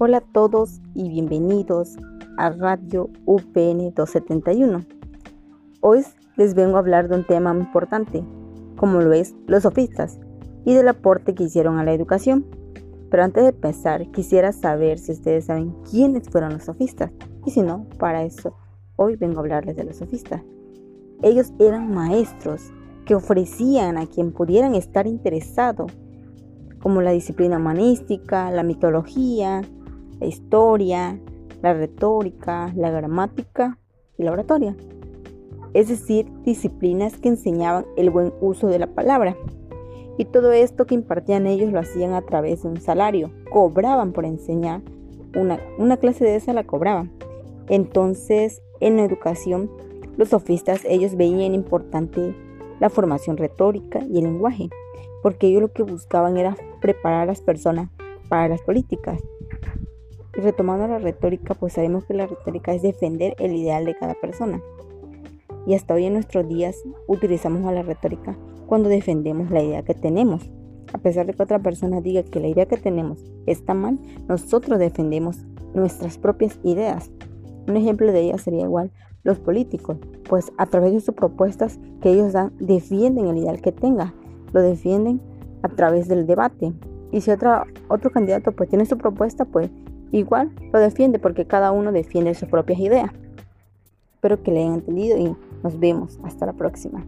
Hola a todos y bienvenidos a Radio UPN 271. Hoy les vengo a hablar de un tema importante, como lo es los sofistas y del aporte que hicieron a la educación. Pero antes de empezar, quisiera saber si ustedes saben quiénes fueron los sofistas. Y si no, para eso hoy vengo a hablarles de los sofistas. Ellos eran maestros que ofrecían a quien pudieran estar interesado, como la disciplina humanística, la mitología, la historia, la retórica, la gramática y la oratoria. Es decir, disciplinas que enseñaban el buen uso de la palabra. Y todo esto que impartían ellos lo hacían a través de un salario. Cobraban por enseñar. Una, una clase de esa la cobraban. Entonces, en la educación, los sofistas, ellos veían importante la formación retórica y el lenguaje, porque ellos lo que buscaban era preparar a las personas para las políticas y retomando la retórica, pues sabemos que la retórica es defender el ideal de cada persona. Y hasta hoy en nuestros días utilizamos a la retórica cuando defendemos la idea que tenemos. A pesar de que otra persona diga que la idea que tenemos está mal, nosotros defendemos nuestras propias ideas. Un ejemplo de ellas sería igual los políticos, pues a través de sus propuestas que ellos dan, defienden el ideal que tenga, lo defienden a través del debate. Y si otro candidato pues tiene su propuesta, pues Igual lo defiende porque cada uno defiende sus propias ideas. Espero que le hayan entendido y nos vemos. Hasta la próxima.